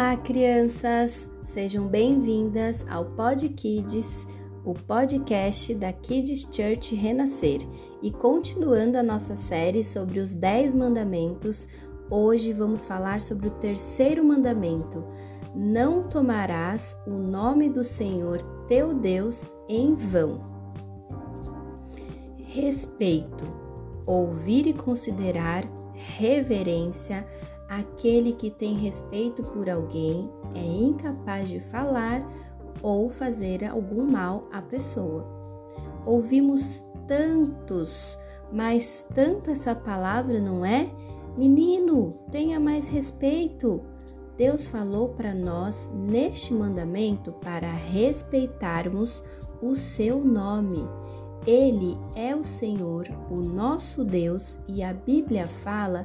Olá, crianças! Sejam bem-vindas ao Pod Kids, o podcast da Kids Church Renascer. E continuando a nossa série sobre os 10 mandamentos, hoje vamos falar sobre o terceiro mandamento: Não tomarás o nome do Senhor teu Deus em vão. Respeito, ouvir e considerar, reverência, Aquele que tem respeito por alguém é incapaz de falar ou fazer algum mal à pessoa. Ouvimos tantos, mas tanto essa palavra não é? Menino, tenha mais respeito. Deus falou para nós neste mandamento para respeitarmos o seu nome. Ele é o Senhor, o nosso Deus, e a Bíblia fala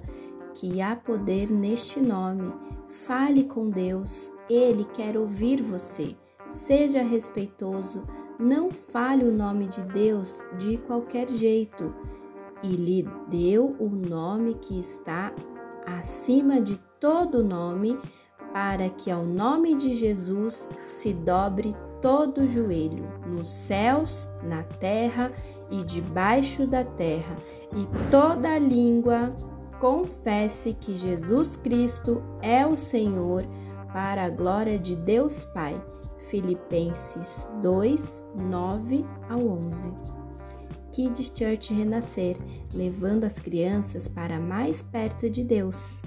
que há poder neste nome. Fale com Deus, Ele quer ouvir você. Seja respeitoso, não fale o nome de Deus de qualquer jeito. E lhe deu o nome que está acima de todo nome, para que ao nome de Jesus se dobre todo o joelho, nos céus, na terra e debaixo da terra, e toda língua confesse que Jesus Cristo é o Senhor para a glória de Deus Pai. Filipenses 2, 9 ao 11. Kids Church Renascer, levando as crianças para mais perto de Deus.